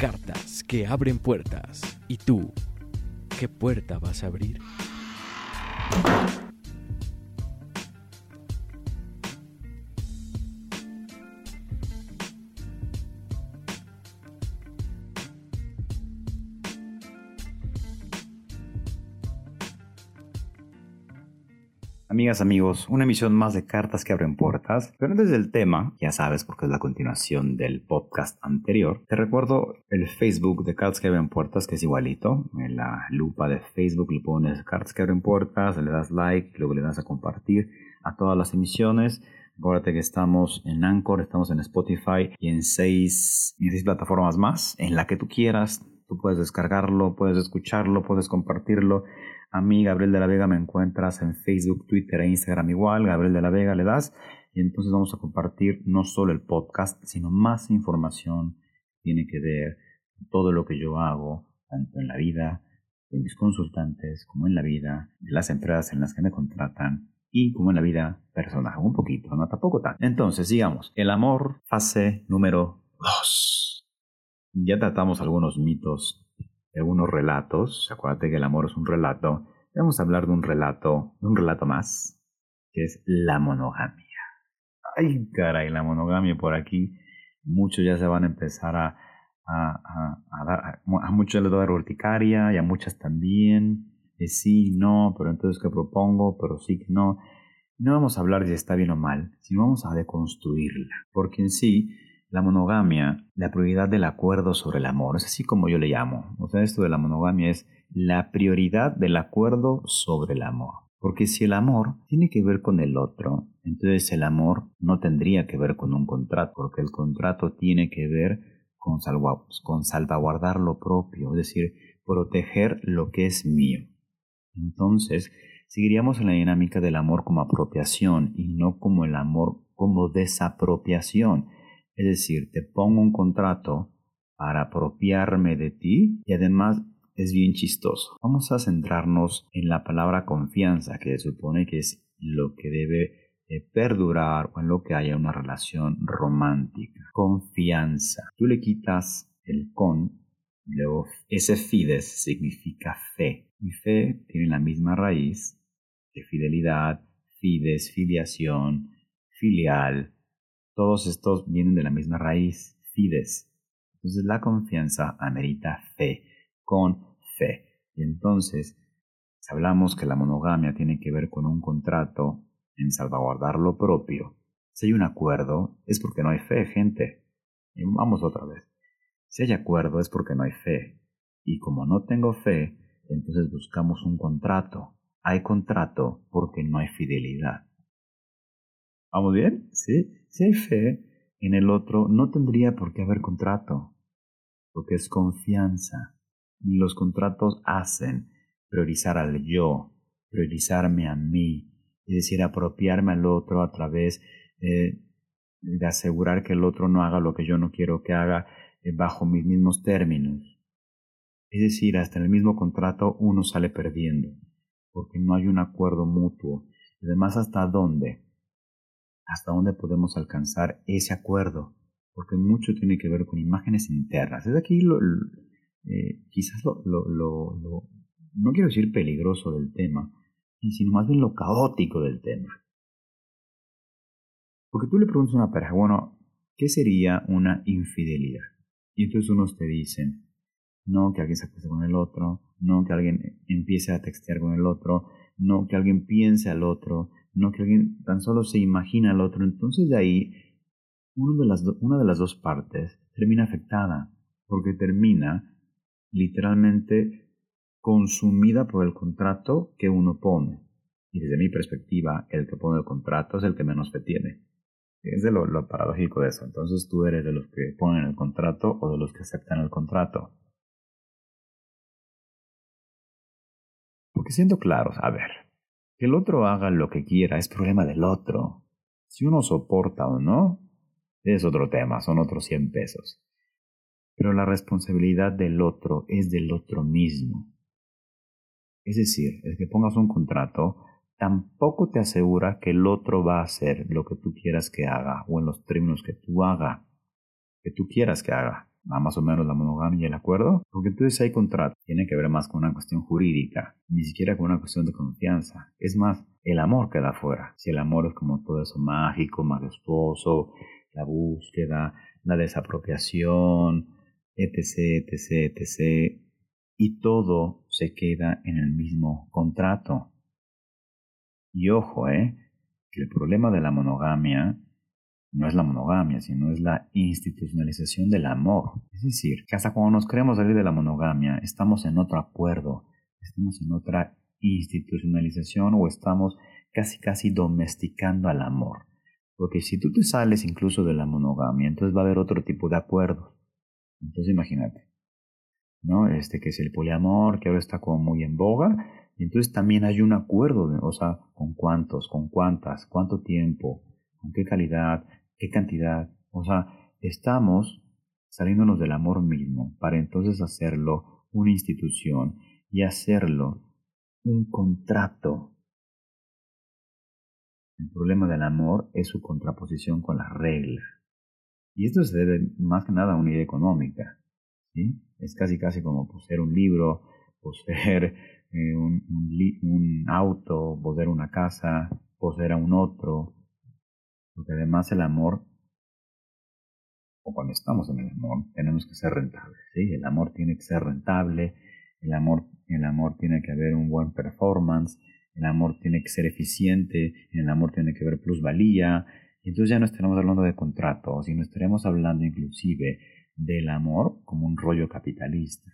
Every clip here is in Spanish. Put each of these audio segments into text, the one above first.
Cartas que abren puertas. ¿Y tú, qué puerta vas a abrir? Amigas, amigos, una emisión más de Cartas que abren puertas. Pero antes del tema, ya sabes porque es la continuación del podcast anterior, te recuerdo el Facebook de Cartas que abren puertas, que es igualito. En la lupa de Facebook le pones Cartas que abren puertas, le das like, luego le das a compartir a todas las emisiones. Acuérdate que estamos en Anchor, estamos en Spotify y en seis, en seis plataformas más, en la que tú quieras. Tú puedes descargarlo, puedes escucharlo, puedes compartirlo. A mí, Gabriel de la Vega, me encuentras en Facebook, Twitter e Instagram igual. Gabriel de la Vega le das. Y entonces vamos a compartir no solo el podcast, sino más información tiene que ver todo lo que yo hago, tanto en la vida de mis consultantes, como en la vida de las empresas en las que me contratan y como en la vida personal. Un poquito, no tampoco tanto. Entonces, sigamos. El amor, fase número 2. Ya tratamos algunos mitos algunos relatos. Acuérdate que el amor es un relato. Vamos a hablar de un relato, de un relato más, que es la monogamia. Ay, caray, la monogamia por aquí. Muchos ya se van a empezar a, a, a, dar, a muchos les va a dar urticaria y a muchas también. De sí, no, pero entonces ¿qué propongo? Pero sí no. No vamos a hablar de si está bien o mal, sino vamos a deconstruirla. Porque en sí, la monogamia, la prioridad del acuerdo sobre el amor, es así como yo le llamo. O sea, esto de la monogamia es la prioridad del acuerdo sobre el amor. Porque si el amor tiene que ver con el otro, entonces el amor no tendría que ver con un contrato, porque el contrato tiene que ver con, con salvaguardar lo propio, es decir, proteger lo que es mío. Entonces, seguiríamos en la dinámica del amor como apropiación y no como el amor como desapropiación es decir, te pongo un contrato para apropiarme de ti y además es bien chistoso. Vamos a centrarnos en la palabra confianza, que se supone que es lo que debe eh, perdurar o en lo que haya una relación romántica. Confianza. Tú le quitas el con, luego ese fides significa fe. Y fe tiene la misma raíz que fidelidad, fides, filiación, filial, todos estos vienen de la misma raíz, fides. Entonces la confianza amerita fe, con fe. Y entonces, si hablamos que la monogamia tiene que ver con un contrato en salvaguardar lo propio, si hay un acuerdo, es porque no hay fe, gente. Y vamos otra vez. Si hay acuerdo es porque no hay fe. Y como no tengo fe, entonces buscamos un contrato. Hay contrato porque no hay fidelidad. ¿Vamos bien? Sí. Si hay fe en el otro, no tendría por qué haber contrato, porque es confianza. Los contratos hacen priorizar al yo, priorizarme a mí, es decir, apropiarme al otro a través eh, de asegurar que el otro no haga lo que yo no quiero que haga eh, bajo mis mismos términos. Es decir, hasta en el mismo contrato uno sale perdiendo, porque no hay un acuerdo mutuo. Además, ¿hasta dónde? Hasta dónde podemos alcanzar ese acuerdo, porque mucho tiene que ver con imágenes internas. Es aquí lo, eh, quizás lo, no quiero decir peligroso del tema, sino más bien lo caótico del tema. Porque tú le preguntas a una pareja, bueno, ¿qué sería una infidelidad? Y entonces unos te dicen, no que alguien se acueste con el otro, no que alguien empiece a textear con el otro, no que alguien piense al otro, no que alguien tan solo se imagina al otro. Entonces de ahí, de las una de las dos partes termina afectada, porque termina literalmente consumida por el contrato que uno pone. Y desde mi perspectiva, el que pone el contrato es el que menos te tiene. Es de lo, lo paradójico de eso. Entonces tú eres de los que ponen el contrato o de los que aceptan el contrato. Porque siendo claros, a ver, que el otro haga lo que quiera es problema del otro. Si uno soporta o no, es otro tema, son otros 100 pesos. Pero la responsabilidad del otro es del otro mismo. Es decir, el que pongas un contrato tampoco te asegura que el otro va a hacer lo que tú quieras que haga o en los términos que tú haga, que tú quieras que haga. Va más o menos la monogamia y el acuerdo, porque entonces hay contrato. Tiene que ver más con una cuestión jurídica, ni siquiera con una cuestión de confianza. Es más, el amor queda fuera. Si el amor es como todo eso mágico, majestuoso, la búsqueda, la desapropiación, etc., etc., etc., y todo se queda en el mismo contrato. Y ojo, ¿eh? El problema de la monogamia no es la monogamia, sino es la institucionalización del amor. Es decir, que hasta cuando nos queremos salir de la monogamia, estamos en otro acuerdo, estamos en otra institucionalización o estamos casi casi domesticando al amor. Porque si tú te sales incluso de la monogamia, entonces va a haber otro tipo de acuerdos. Entonces imagínate, ¿no? Este que es el poliamor, que ahora está como muy en boga, y entonces también hay un acuerdo, o sea, con cuántos, con cuántas, cuánto tiempo, con qué calidad, qué cantidad. O sea, estamos saliéndonos del amor mismo para entonces hacerlo una institución y hacerlo un contrato. El problema del amor es su contraposición con la regla. Y esto se debe más que nada a una idea económica. ¿sí? Es casi casi como poseer un libro, poseer eh, un, un, auto, poseer una casa, poseer a un otro. Porque además el amor, o cuando estamos en el amor, tenemos que ser rentables. ¿sí? El amor tiene que ser rentable, el amor, el amor tiene que haber un buen performance, el amor tiene que ser eficiente, el amor tiene que haber plusvalía. Y entonces ya no estaremos hablando de contratos, sino estaremos hablando inclusive del amor como un rollo capitalista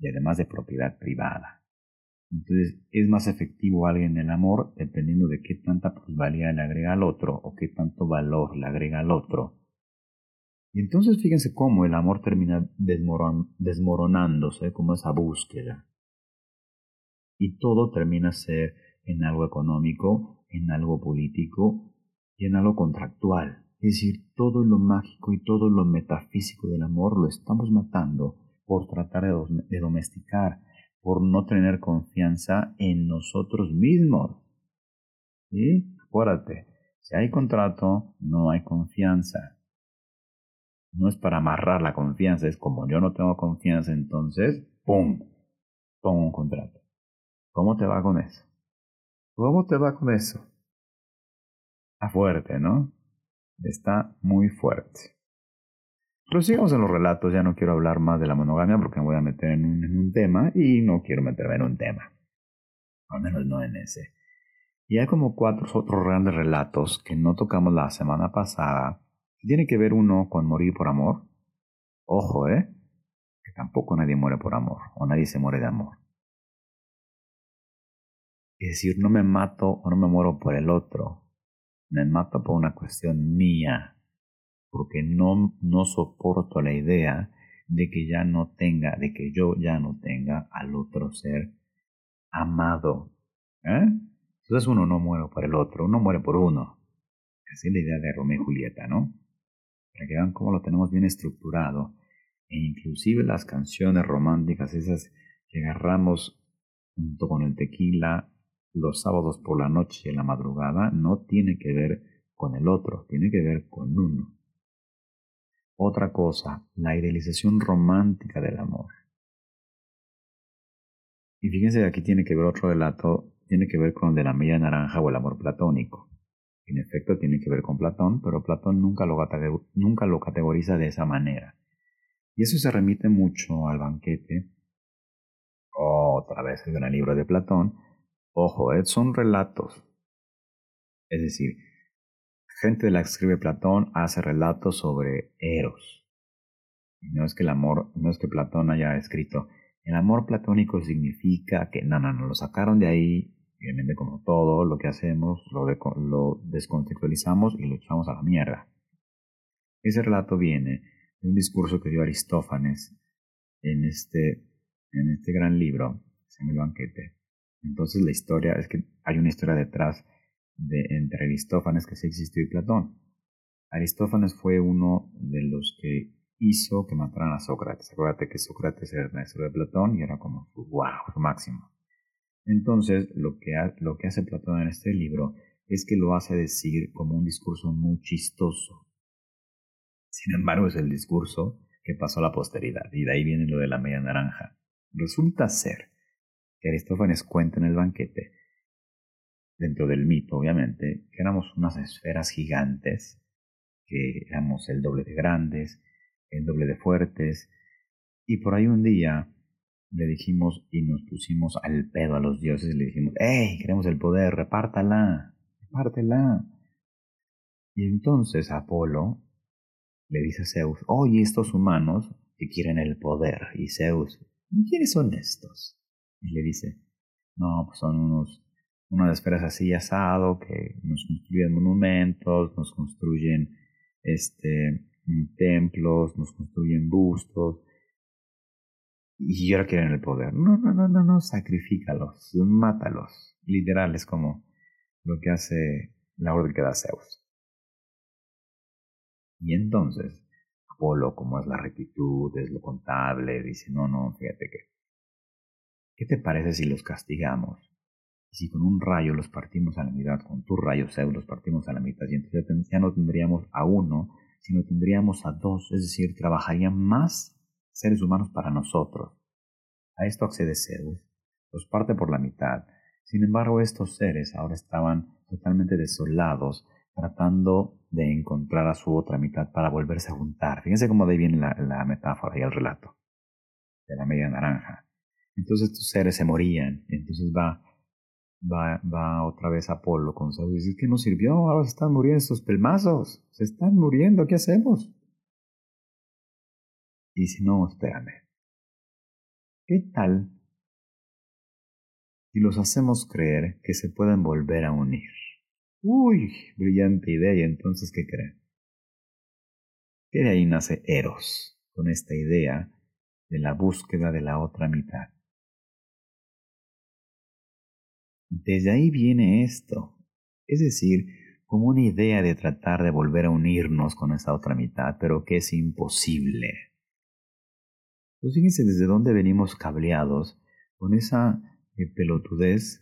y además de propiedad privada. Entonces es más efectivo alguien en el amor dependiendo de qué tanta plusvalía le agrega al otro o qué tanto valor le agrega al otro. Y entonces fíjense cómo el amor termina desmoronándose como esa búsqueda. Y todo termina ser en algo económico, en algo político y en algo contractual. Es decir, todo lo mágico y todo lo metafísico del amor lo estamos matando por tratar de domesticar, por no tener confianza en nosotros mismos. ¿Sí? Acuérdate, si hay contrato, no hay confianza. No es para amarrar la confianza, es como yo no tengo confianza, entonces, ¡pum! Pongo un contrato. ¿Cómo te va con eso? ¿Cómo te va con eso? Está fuerte, ¿no? Está muy fuerte. Pero sigamos en los relatos, ya no quiero hablar más de la monogamia porque me voy a meter en un, tema y no quiero meterme en un tema. Al menos no en ese. Y hay como cuatro otros grandes relatos que no tocamos la semana pasada. Tiene que ver uno con morir por amor. Ojo, ¿eh? Que tampoco nadie muere por amor o nadie se muere de amor. Es decir, no me mato o no me muero por el otro. Me mato por una cuestión mía, porque no, no soporto la idea de que ya no tenga, de que yo ya no tenga al otro ser amado. ¿eh? Entonces uno no muere por el otro, uno muere por uno. Así es la idea de Romeo y Julieta, ¿no? Para que vean cómo lo tenemos bien estructurado. E inclusive las canciones románticas, esas que agarramos junto con el tequila los sábados por la noche y en la madrugada, no tiene que ver con el otro, tiene que ver con uno. Otra cosa, la idealización romántica del amor. Y fíjense, aquí tiene que ver otro relato, tiene que ver con de la media naranja o el amor platónico. En efecto, tiene que ver con Platón, pero Platón nunca lo, categoriza de esa manera. Y eso se remite mucho al banquete, otra vez el libro de Platón. Ojo, eh, son relatos. Es decir, gente de la que escribe Platón hace relatos sobre Eros. no es que el amor, no es que Platón haya escrito, el amor platónico significa que, no, no, no, lo sacaron de ahí, obviamente como todo lo que hacemos, lo, lo descontextualizamos y lo echamos a la mierda. Ese relato viene de un discurso que dio Aristófanes en este, en este gran libro, se El banquete. Entonces la historia es que hay una historia detrás de entre Aristófanes que sí existió y Platón. Aristófanes fue uno de los que hizo que mataran a Sócrates. Acuérdate que Sócrates era el maestro de Platón y era como su wow, su máximo. Entonces, lo que, lo que hace Platón en este libro es que lo hace decir como un discurso muy chistoso. Sin embargo, es el discurso que pasó a la posteridad, y de ahí viene lo de la media naranja. Resulta ser que Aristófanes cuenta en el banquete, dentro del mito obviamente, que éramos unas esferas gigantes, que éramos el doble de grandes, el doble de fuertes, y por ahí un día le dijimos y nos pusimos al pedo a los dioses y le dijimos, ¡Ey! Queremos el poder, repártala, repártela. Y entonces Apolo le dice a Zeus, oye, estos humanos que quieren el poder. Y Zeus, ¿quiénes son estos? Y le dice, no, pues son unos, unas esferas así asado que nos construyen monumentos, nos construyen este, templos, nos construyen bustos. Y ahora quieren el poder. No, no, no, no, no, sacrifícalos, mátalos. Literal, es como lo que hace la orden que da Zeus. Y entonces, Apolo, como es la rectitud, es lo contable, dice, no, no, fíjate que, ¿qué te parece si los castigamos? Si con un rayo los partimos a la mitad, con tu rayo Zeus los partimos a la mitad, y entonces ya no tendríamos a uno, sino tendríamos a dos, es decir, trabajarían más seres humanos para nosotros. A esto accede Zeus, los parte por la mitad. Sin embargo, estos seres ahora estaban totalmente desolados, tratando de encontrar a su otra mitad para volverse a juntar. Fíjense cómo de ahí viene la, metáfora y el relato de la media naranja. Entonces estos seres se morían, entonces va, va, otra vez Apolo con Zeus y dice que no sirvió, ahora se están muriendo estos pelmazos, se están muriendo, ¿qué hacemos? Y dice, no, espérame, ¿qué tal si los hacemos creer que se pueden volver a unir? Uy, brillante idea. ¿Y entonces qué creen? Que de ahí nace Eros, con esta idea de la búsqueda de la otra mitad. Desde ahí viene esto, es decir, como una idea de tratar de volver a unirnos con esa otra mitad, pero que es imposible. Pues fíjense desde dónde venimos cableados con esa eh, pelotudez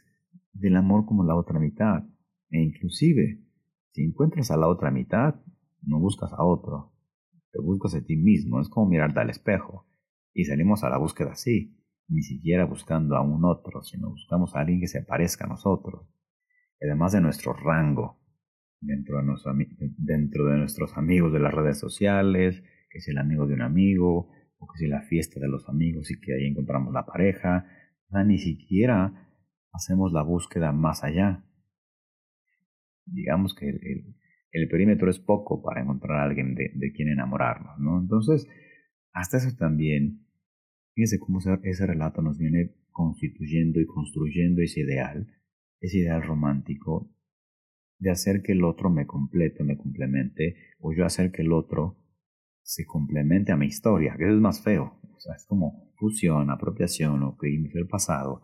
del amor como la otra mitad. E inclusive, si encuentras a la otra mitad, no buscas a otro, te buscas a ti mismo, es como mirarte al espejo. Y salimos a la búsqueda así, ni siquiera buscando a un otro, sino buscamos a alguien que se parezca a nosotros, además de nuestro rango, dentro de, de nuestros amigos de las redes sociales, que es el amigo de un amigo, o que es la fiesta de los amigos y que ahí encontramos la pareja, ni siquiera hacemos la búsqueda más allá, digamos que el, perímetro es poco para encontrar a alguien de, quien enamorarnos, ¿no? Entonces, hasta eso también, fíjense cómo ese, relato nos viene constituyendo y construyendo ese ideal, ese ideal romántico de hacer que el otro me complete, me complemente, o yo hacer que el otro se complemente a mi historia, que eso es más feo. O sea, es como fusión, apropiación o crímenes del pasado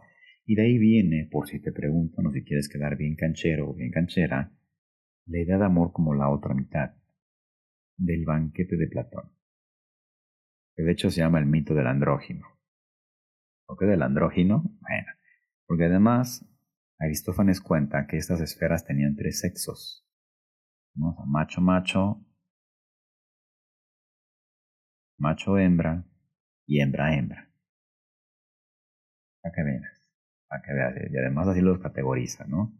y de ahí viene, por si te preguntan o si quieres quedar bien canchero o bien canchera, la idea de amor como la otra mitad del banquete de Platón, que de hecho se llama el mito del andrógino. ¿Por qué del andrógino? Bueno, porque además Aristófanes cuenta que estas esferas tenían tres sexos, macho macho, macho hembra y hembra hembra. ¿A qué para que veas. Y además así los categoriza, ¿no?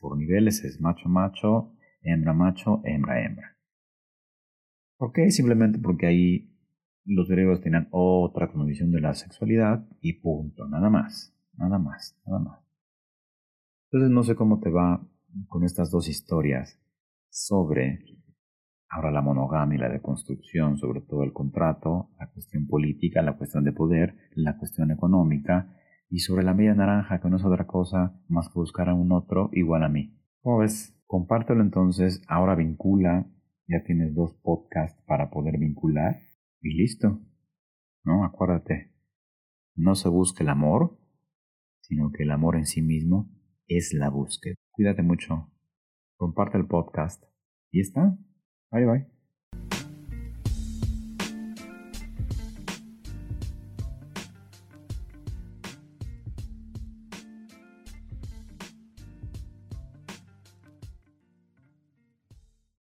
por niveles es macho macho, hembra macho, hembra hembra. ¿Por qué? Simplemente porque ahí los griegos tenían otra condición de la sexualidad y punto, nada más, nada más, nada más. Entonces no sé cómo te va con estas dos historias sobre ahora la monogamia y la deconstrucción, sobre todo el contrato, la cuestión política, la cuestión de poder, la cuestión económica y sobre la media naranja, que no es otra cosa más que buscar a un otro igual a mí. Pues compártelo entonces, ahora vincula, ya tienes dos podcasts para poder vincular y listo. No, acuérdate, no se busca el amor, sino que el amor en sí mismo es la búsqueda. Cuídate mucho, comparte el podcast y está. Bye bye.